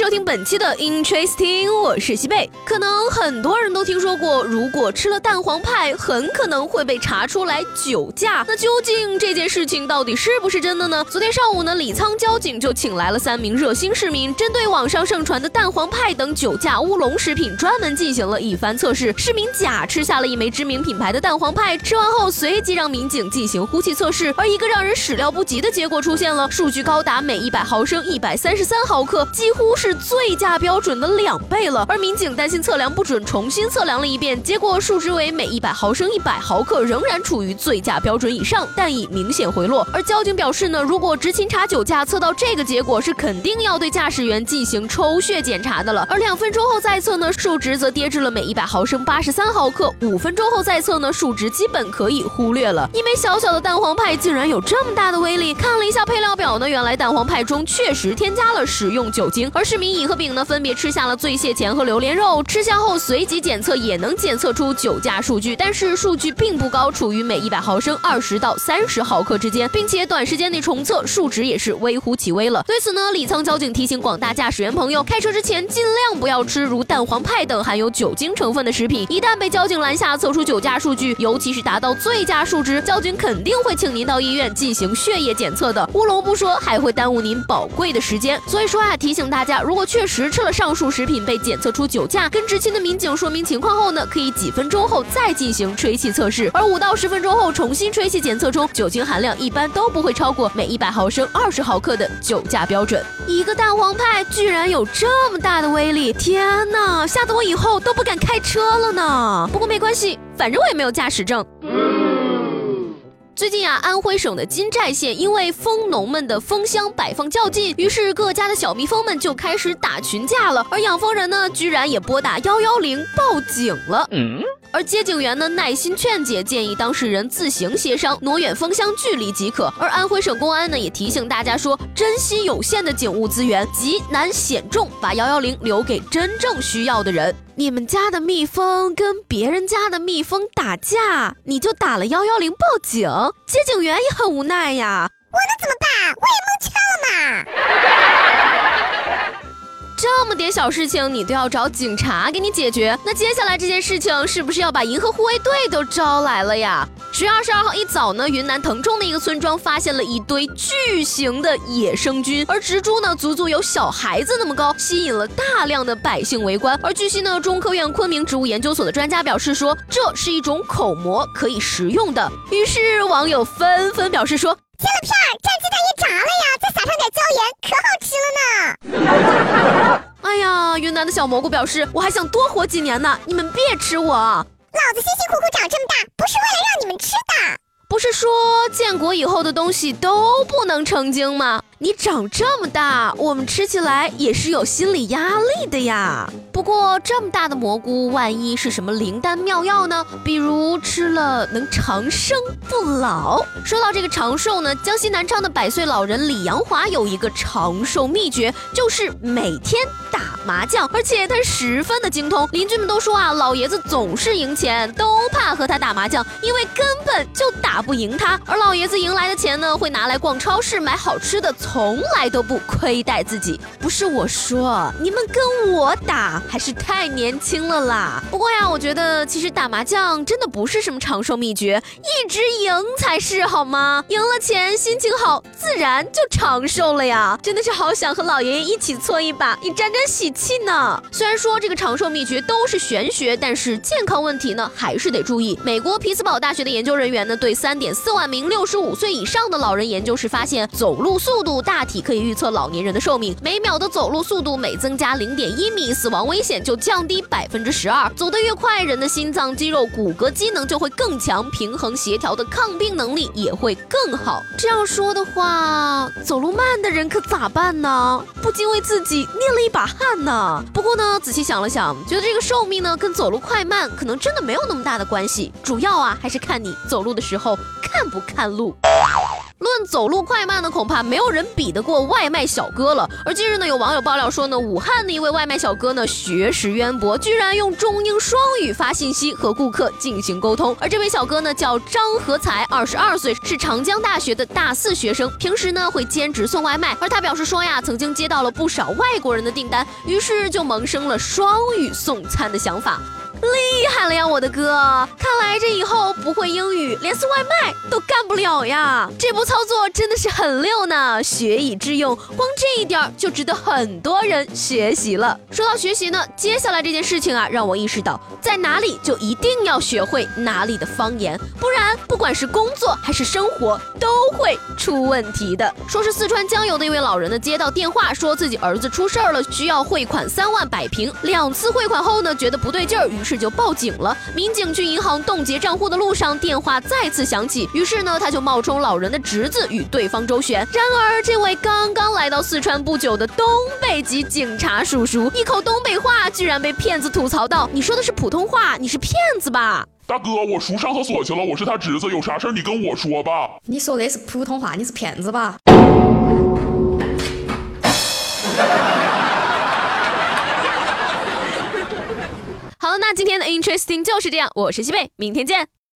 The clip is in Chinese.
收听本期的 Interesting，我是西贝。可能很多人都听说过，如果吃了蛋黄派，很可能会被查出来酒驾。那究竟这件事情到底是不是真的呢？昨天上午呢，李沧交警就请来了三名热心市民，针对网上盛传的蛋黄派等酒驾乌龙食品，专门进行了一番测试。市民甲吃下了一枚知名品牌的蛋黄派，吃完后随即让民警进行呼气测试，而一个让人始料不及的结果出现了，数据高达每一百毫升一百三十三毫克，几乎。是最佳标准的两倍了，而民警担心测量不准，重新测量了一遍，结果数值为每一百毫升一百毫克，仍然处于最佳标准以上，但已明显回落。而交警表示呢，如果执勤查酒驾测到这个结果，是肯定要对驾驶员进行抽血检查的了。而两分钟后再测呢，数值则跌至了每一百毫升八十三毫克，五分钟后再测呢，数值基本可以忽略了。一枚小小的蛋黄派竟然有这么大的威力，看了一下配料表呢，原来蛋黄派中确实添加了食用酒精，而。是乙和丙呢，分别吃下了醉蟹钳和榴莲肉，吃下后随即检测也能检测出酒驾数据，但是数据并不高，处于每一百毫升二十到三十毫克之间，并且短时间内重测数值也是微乎其微了。对此呢，李沧交警提醒广大驾驶员朋友，开车之前尽量不要吃如蛋黄派等含有酒精成分的食品，一旦被交警拦下测出酒驾数据，尤其是达到醉驾数值，交警肯定会请您到医院进行血液检测的。乌龙不说，还会耽误您宝贵的时间。所以说啊，提醒大家。如果确实吃了上述食品被检测出酒驾，跟执勤的民警说明情况后呢，可以几分钟后再进行吹气测试，而五到十分钟后重新吹气检测中，酒精含量一般都不会超过每一百毫升二十毫克的酒驾标准。一个蛋黄派居然有这么大的威力，天哪，吓得我以后都不敢开车了呢。不过没关系，反正我也没有驾驶证。最近啊，安徽省的金寨县因为蜂农们的蜂箱摆放较近，于是各家的小蜜蜂们就开始打群架了。而养蜂人呢，居然也拨打幺幺零报警了。而接警员呢，耐心劝解，建议当事人自行协商，挪远蜂箱距离即可。而安徽省公安呢，也提醒大家说，珍惜有限的警务资源，急难险重，把幺幺零留给真正需要的人。你们家的蜜蜂跟别人家的蜜蜂打架，你就打了幺幺零报警，接警员也很无奈呀。我能怎么办？我也蒙圈了嘛。这么点小事情，你都要找警察给你解决？那接下来这件事情是不是要把银河护卫队都招来了呀？十月二十二号一早呢，云南腾冲的一个村庄发现了一堆巨型的野生菌，而植株呢足足有小孩子那么高，吸引了大量的百姓围观。而据悉呢，中科院昆明植物研究所的专家表示说，这是一种口蘑，可以食用的。于是网友纷纷表示说。切了片儿，蘸鸡蛋液炸了呀，再撒上点椒盐，可好吃了呢。哎呀，云南的小蘑菇表示，我还想多活几年呢，你们别吃我。老子辛辛苦苦长这么大，不是为了让你们吃的。不是说建国以后的东西都不能成精吗？你长这么大，我们吃起来也是有心理压力的呀。不过这么大的蘑菇，万一是什么灵丹妙药呢？比如吃了能长生不老。说到这个长寿呢，江西南昌的百岁老人李阳华有一个长寿秘诀，就是每天麻将，而且他十分的精通。邻居们都说啊，老爷子总是赢钱，都怕和他打麻将，因为根本就打不赢他。而老爷子赢来的钱呢，会拿来逛超市买好吃的。从来都不亏待自己，不是我说，你们跟我打还是太年轻了啦。不过呀，我觉得其实打麻将真的不是什么长寿秘诀，一直赢才是好吗？赢了钱，心情好，自然就长寿了呀。真的是好想和老爷爷一起搓一把，你沾沾喜气呢。虽然说这个长寿秘诀都是玄学，但是健康问题呢还是得注意。美国匹兹堡大学的研究人员呢，对三点四万名六十五岁以上的老人研究时发现，走路速度。大体可以预测老年人的寿命，每秒的走路速度每增加零点一米，死亡危险就降低百分之十二。走得越快，人的心脏、肌肉、骨骼机能就会更强，平衡协调的抗病能力也会更好。这样说的话，走路慢的人可咋办呢？不禁为自己捏了一把汗呢。不过呢，仔细想了想，觉得这个寿命呢跟走路快慢可能真的没有那么大的关系，主要啊还是看你走路的时候看不看路。论走路快慢呢，恐怕没有人比得过外卖小哥了。而近日呢，有网友爆料说呢，武汉的一位外卖小哥呢，学识渊博，居然用中英双语发信息和顾客进行沟通。而这位小哥呢，叫张和才，二十二岁，是长江大学的大四学生，平时呢会兼职送外卖。而他表示说呀，曾经接到了不少外国人的订单，于是就萌生了双语送餐的想法。厉害了呀，我的哥！看来这以后不会英语，连送外卖都干不了呀。这波操作真的是很溜呢，学以致用，光这一点就值得很多人学习了。说到学习呢，接下来这件事情啊，让我意识到，在哪里就一定要学会哪里的方言，不然不管是工作还是生活都会出问题的。说是四川江油的一位老人呢，接到电话说自己儿子出事儿了，需要汇款三万摆平。两次汇款后呢，觉得不对劲儿，于是。就报警了。民警去银行冻结账户的路上，电话再次响起。于是呢，他就冒充老人的侄子与对方周旋。然而，这位刚刚来到四川不久的东北籍警察叔叔，一口东北话居然被骗子吐槽到：“你说的是普通话，你是骗子吧？”大哥，我叔上厕所去了，我是他侄子，有啥事你跟我说吧。你说的是普通话，你是骗子吧？好了，那今天的 Interesting 就是这样，我是西贝，明天见。